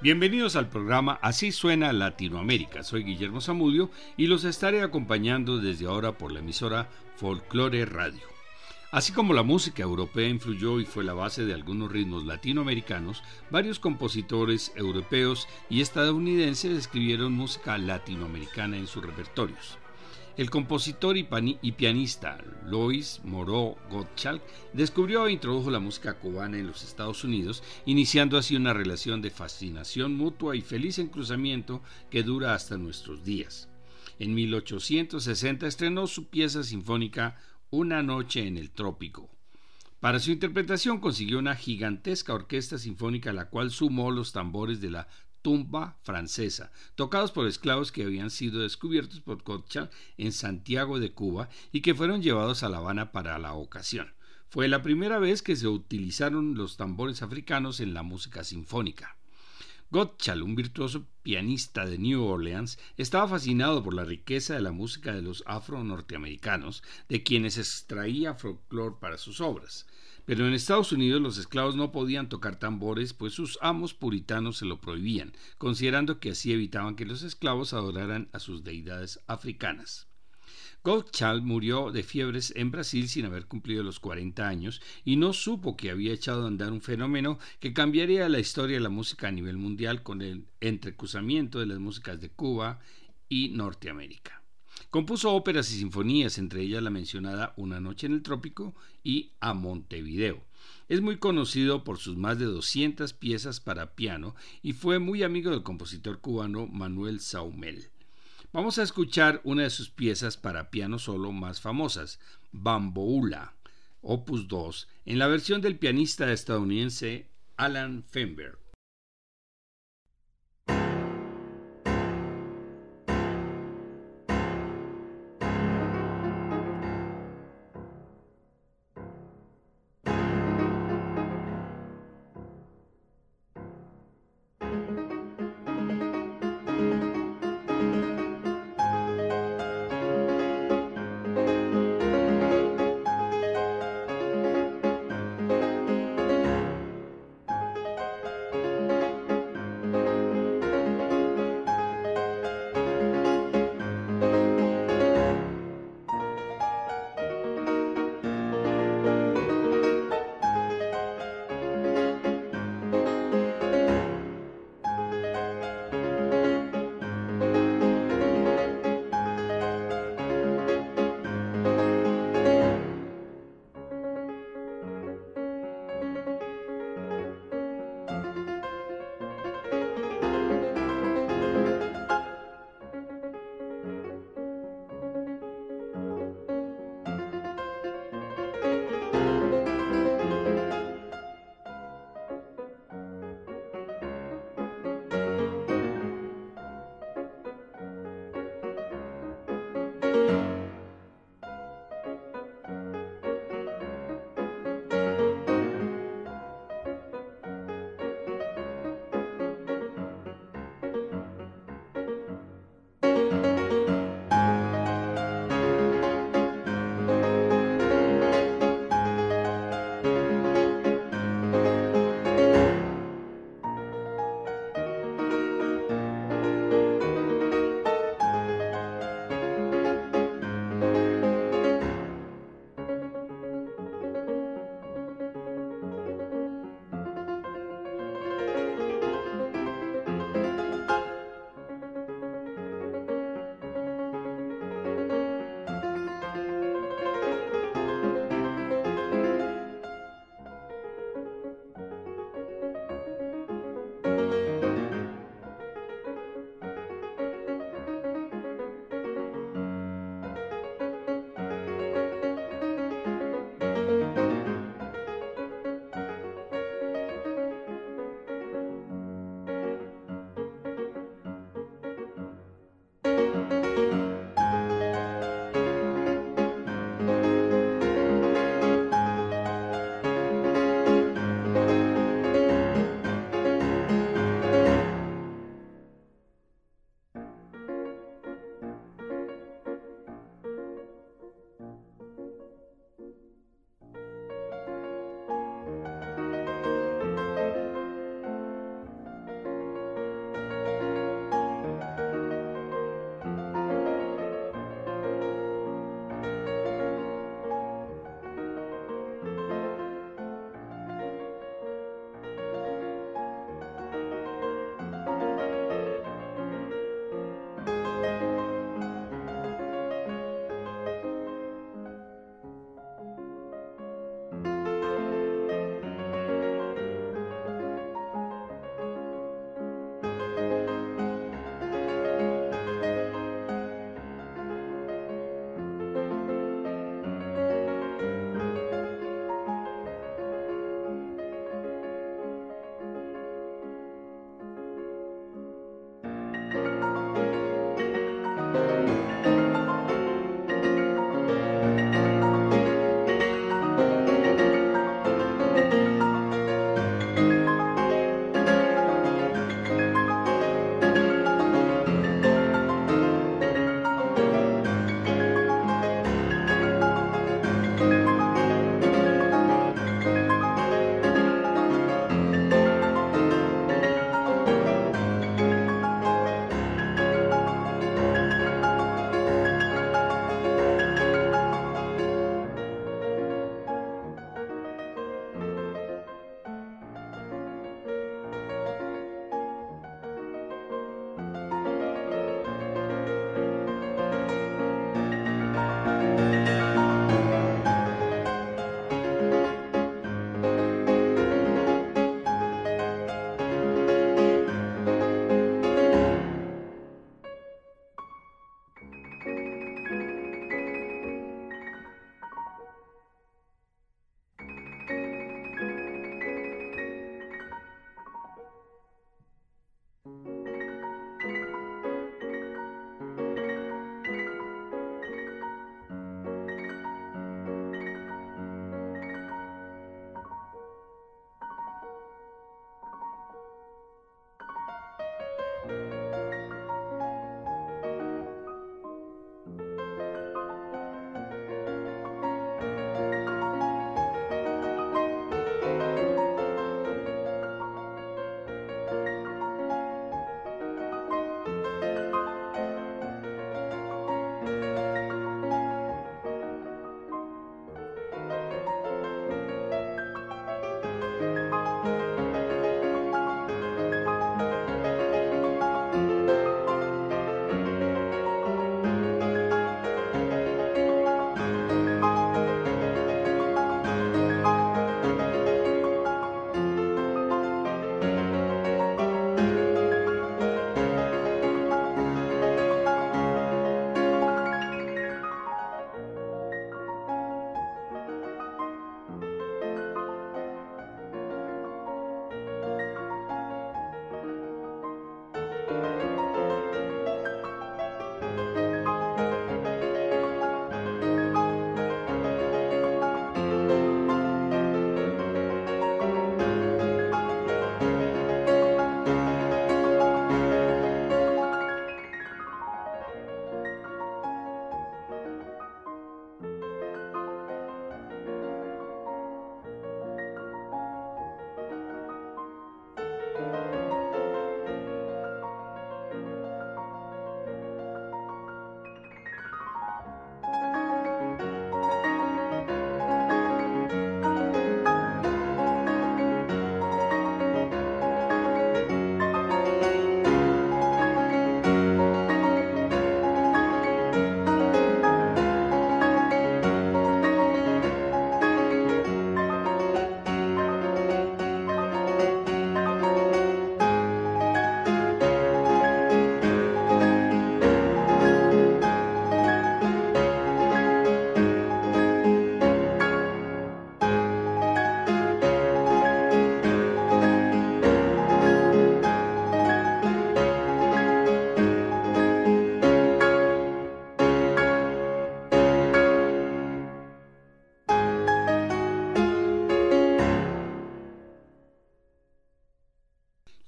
Bienvenidos al programa Así suena Latinoamérica. Soy Guillermo Zamudio y los estaré acompañando desde ahora por la emisora Folklore Radio. Así como la música europea influyó y fue la base de algunos ritmos latinoamericanos, varios compositores europeos y estadounidenses escribieron música latinoamericana en sus repertorios. El compositor y, pianista Lois Moreau Gottschalk descubrió e introdujo la música cubana en los Estados Unidos, iniciando así una relación de fascinación mutua y feliz encruzamiento que dura hasta nuestros días. En 1860 estrenó su pieza sinfónica Una noche en el trópico. Para su interpretación consiguió una gigantesca orquesta sinfónica la cual sumó los tambores de la tumba francesa, tocados por esclavos que habían sido descubiertos por Gottschalk en Santiago de Cuba y que fueron llevados a La Habana para la ocasión. Fue la primera vez que se utilizaron los tambores africanos en la música sinfónica. Gottschalk, un virtuoso pianista de New Orleans, estaba fascinado por la riqueza de la música de los afro-norteamericanos, de quienes extraía folclore para sus obras. Pero en Estados Unidos los esclavos no podían tocar tambores, pues sus amos puritanos se lo prohibían, considerando que así evitaban que los esclavos adoraran a sus deidades africanas. Gottschalk murió de fiebres en Brasil sin haber cumplido los 40 años y no supo que había echado a andar un fenómeno que cambiaría la historia de la música a nivel mundial con el entrecruzamiento de las músicas de Cuba y Norteamérica. Compuso óperas y sinfonías, entre ellas la mencionada Una noche en el trópico y A Montevideo. Es muy conocido por sus más de 200 piezas para piano y fue muy amigo del compositor cubano Manuel Saumel. Vamos a escuchar una de sus piezas para piano solo más famosas, Bamboula, opus 2, en la versión del pianista estadounidense Alan Fenberg.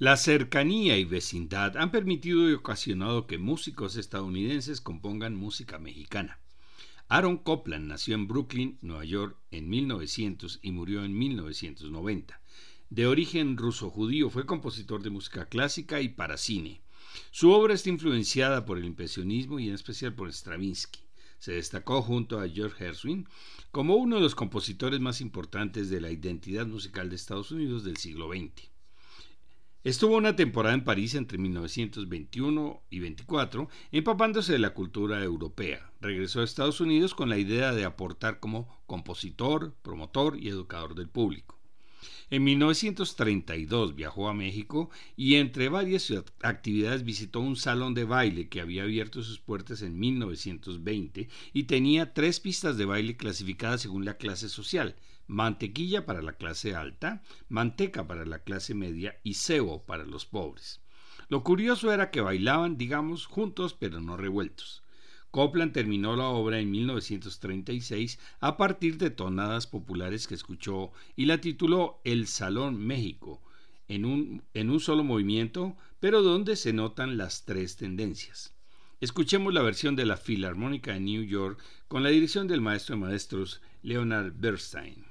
La cercanía y vecindad han permitido y ocasionado que músicos estadounidenses compongan música mexicana. Aaron Copland nació en Brooklyn, Nueva York, en 1900 y murió en 1990. De origen ruso-judío, fue compositor de música clásica y para cine. Su obra está influenciada por el impresionismo y en especial por Stravinsky. Se destacó junto a George Gershwin como uno de los compositores más importantes de la identidad musical de Estados Unidos del siglo XX. Estuvo una temporada en París entre 1921 y 24, empapándose de la cultura europea. Regresó a Estados Unidos con la idea de aportar como compositor, promotor y educador del público. En 1932 viajó a México y entre varias actividades visitó un salón de baile que había abierto sus puertas en 1920 y tenía tres pistas de baile clasificadas según la clase social, mantequilla para la clase alta, manteca para la clase media y cebo para los pobres. Lo curioso era que bailaban, digamos, juntos pero no revueltos. Copland terminó la obra en 1936 a partir de tonadas populares que escuchó y la tituló El Salón México, en un, en un solo movimiento, pero donde se notan las tres tendencias. Escuchemos la versión de la Filarmónica de New York con la dirección del maestro de maestros Leonard Bernstein.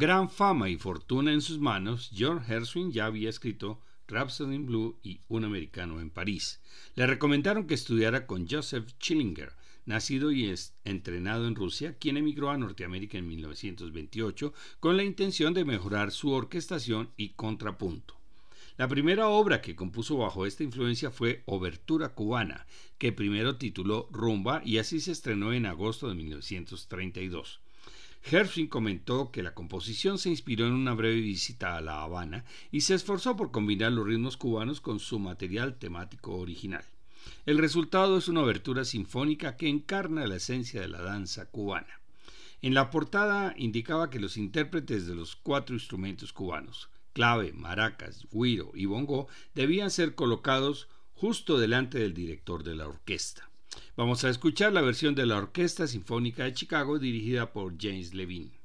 Gran fama y fortuna en sus manos, John Herswin ya había escrito Rhapsody in Blue y Un americano en París. Le recomendaron que estudiara con Joseph Schillinger, nacido y entrenado en Rusia, quien emigró a Norteamérica en 1928 con la intención de mejorar su orquestación y contrapunto. La primera obra que compuso bajo esta influencia fue Obertura cubana, que primero tituló Rumba y así se estrenó en agosto de 1932. Herfing comentó que la composición se inspiró en una breve visita a La Habana y se esforzó por combinar los ritmos cubanos con su material temático original. El resultado es una obertura sinfónica que encarna la esencia de la danza cubana. En la portada indicaba que los intérpretes de los cuatro instrumentos cubanos, clave, maracas, guiro y bongo, debían ser colocados justo delante del director de la orquesta. Vamos a escuchar la versión de la Orquesta Sinfónica de Chicago dirigida por James Levine.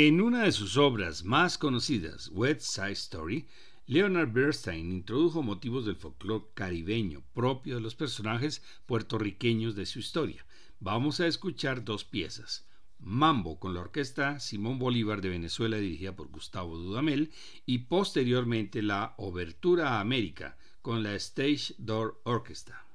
En una de sus obras más conocidas, West Side Story, Leonard Bernstein introdujo motivos del folclore caribeño propio de los personajes puertorriqueños de su historia. Vamos a escuchar dos piezas. Mambo con la orquesta Simón Bolívar de Venezuela dirigida por Gustavo Dudamel y posteriormente la Obertura a América con la Stage Door Orchestra.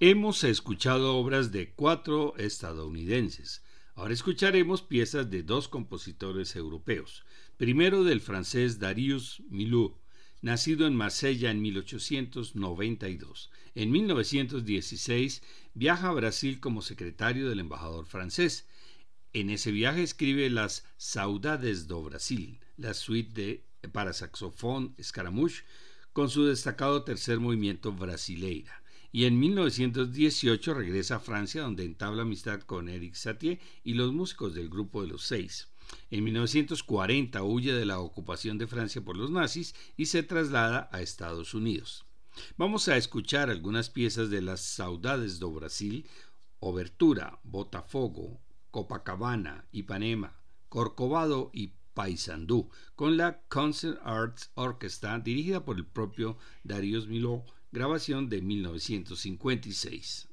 Hemos escuchado obras de cuatro estadounidenses. Ahora escucharemos piezas de dos compositores europeos. Primero del francés Darius Milhaud, nacido en Marsella en 1892. En 1916 viaja a Brasil como secretario del embajador francés. En ese viaje escribe las Saudades do Brasil, la suite para saxofón Scaramouche, con su destacado tercer movimiento brasileira y en 1918 regresa a Francia donde entabla amistad con Eric Satie y los músicos del grupo de los seis. En 1940 huye de la ocupación de Francia por los nazis y se traslada a Estados Unidos. Vamos a escuchar algunas piezas de las Saudades do Brasil, Obertura, Botafogo, Copacabana, Ipanema, Corcovado y Paysandú, con la Concert Arts Orchestra dirigida por el propio Darius Milhaud grabación de 1956.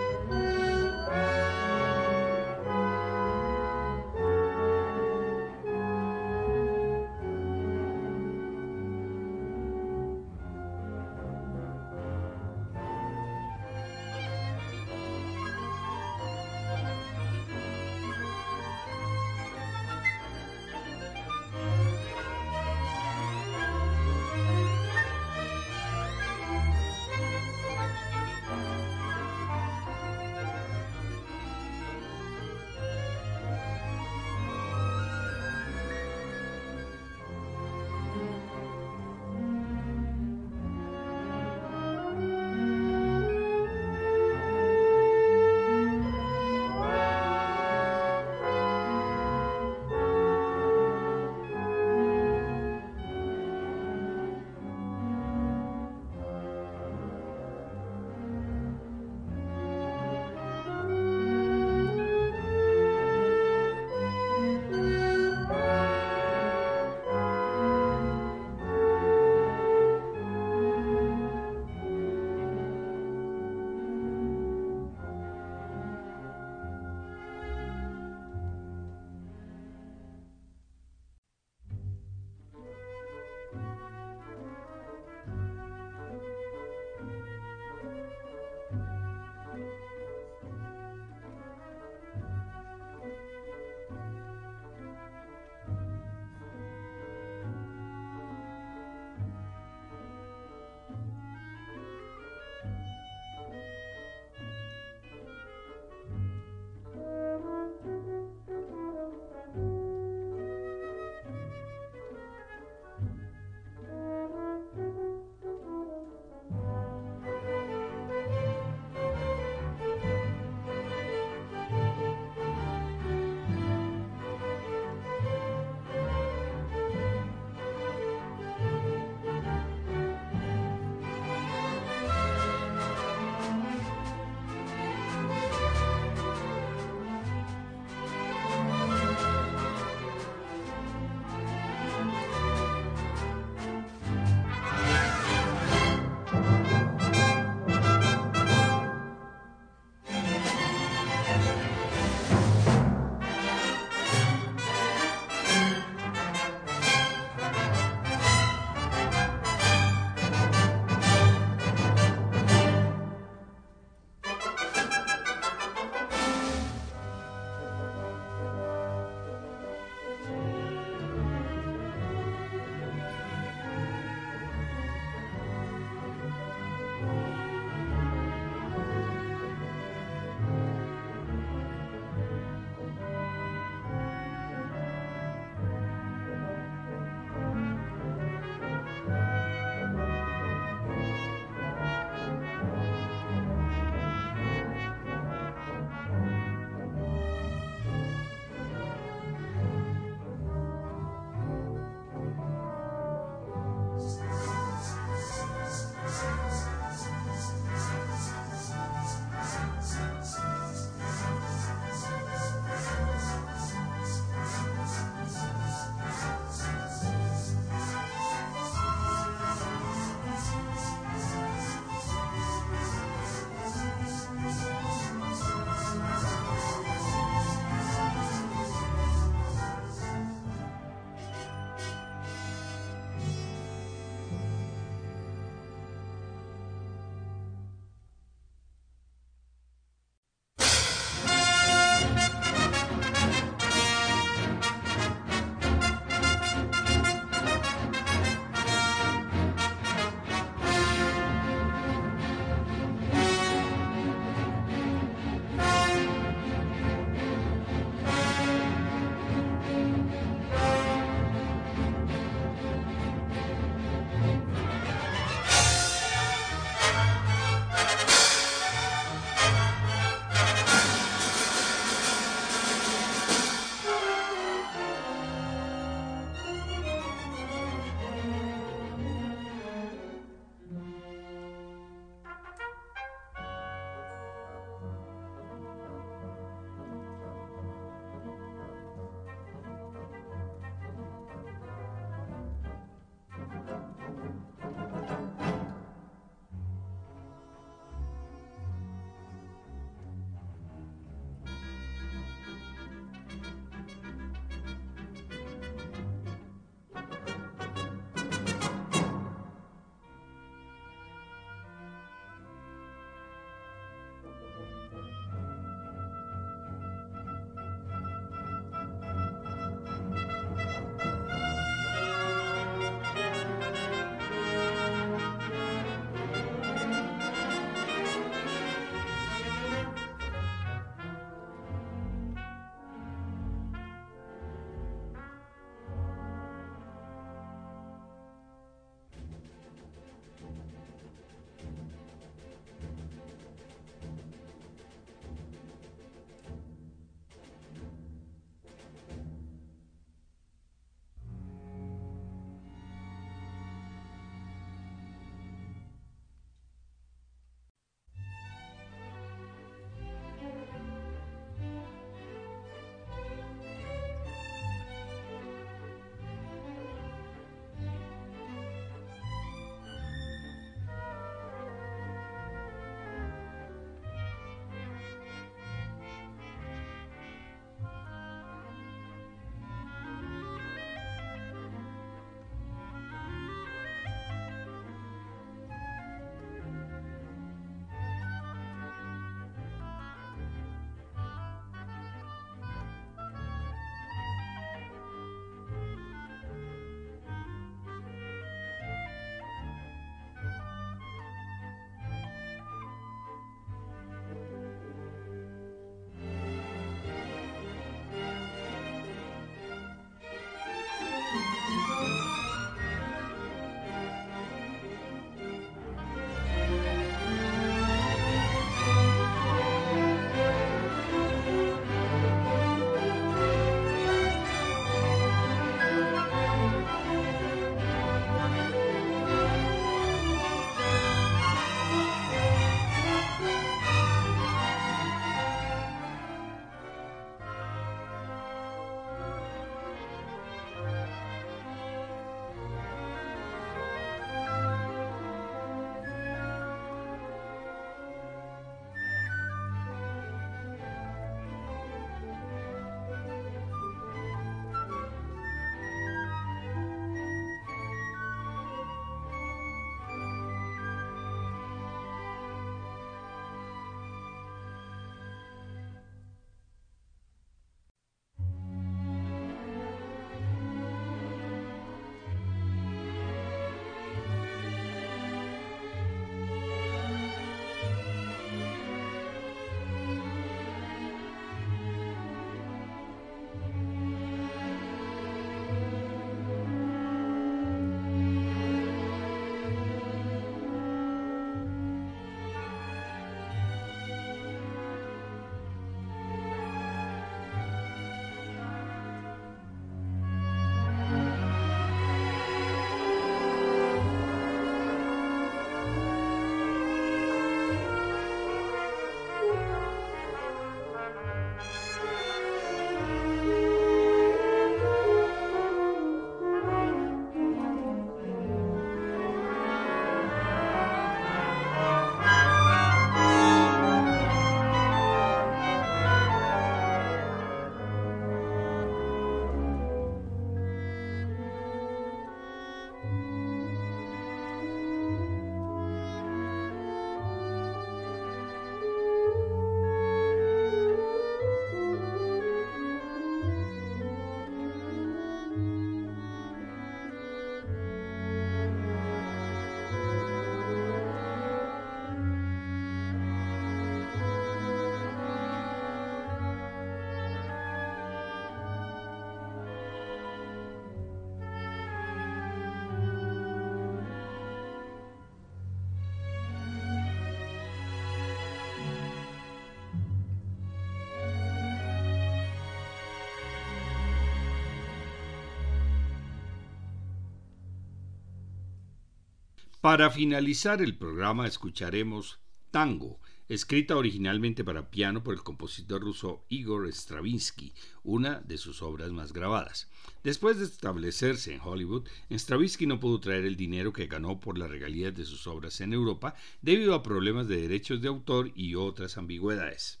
Para finalizar el programa escucharemos Tango, escrita originalmente para piano por el compositor ruso Igor Stravinsky, una de sus obras más grabadas. Después de establecerse en Hollywood, Stravinsky no pudo traer el dinero que ganó por las regalías de sus obras en Europa debido a problemas de derechos de autor y otras ambigüedades.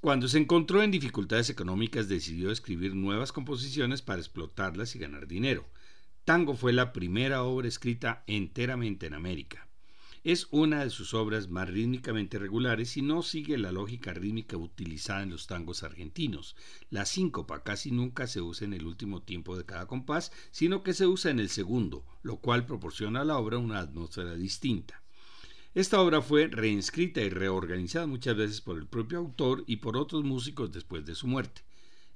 Cuando se encontró en dificultades económicas decidió escribir nuevas composiciones para explotarlas y ganar dinero. Tango fue la primera obra escrita enteramente en América. Es una de sus obras más rítmicamente regulares y no sigue la lógica rítmica utilizada en los tangos argentinos. La síncopa casi nunca se usa en el último tiempo de cada compás, sino que se usa en el segundo, lo cual proporciona a la obra una atmósfera distinta. Esta obra fue reinscrita y reorganizada muchas veces por el propio autor y por otros músicos después de su muerte.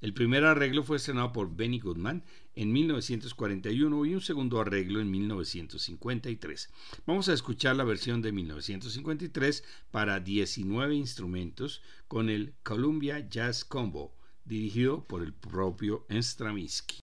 El primer arreglo fue estrenado por Benny Goodman en 1941 y un segundo arreglo en 1953. Vamos a escuchar la versión de 1953 para 19 instrumentos con el Columbia Jazz Combo, dirigido por el propio Stravinsky.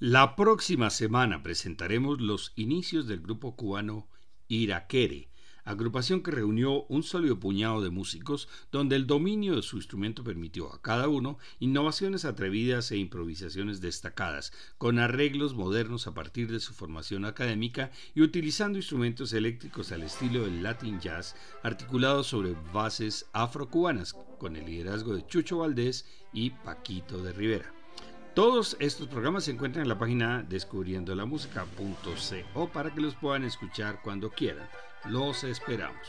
La próxima semana presentaremos los inicios del grupo cubano Iraquere, agrupación que reunió un sólido puñado de músicos donde el dominio de su instrumento permitió a cada uno innovaciones atrevidas e improvisaciones destacadas, con arreglos modernos a partir de su formación académica y utilizando instrumentos eléctricos al estilo del Latin Jazz, articulados sobre bases afrocubanas, con el liderazgo de Chucho Valdés y Paquito de Rivera. Todos estos programas se encuentran en la página descubriendolamusica.co para que los puedan escuchar cuando quieran. Los esperamos.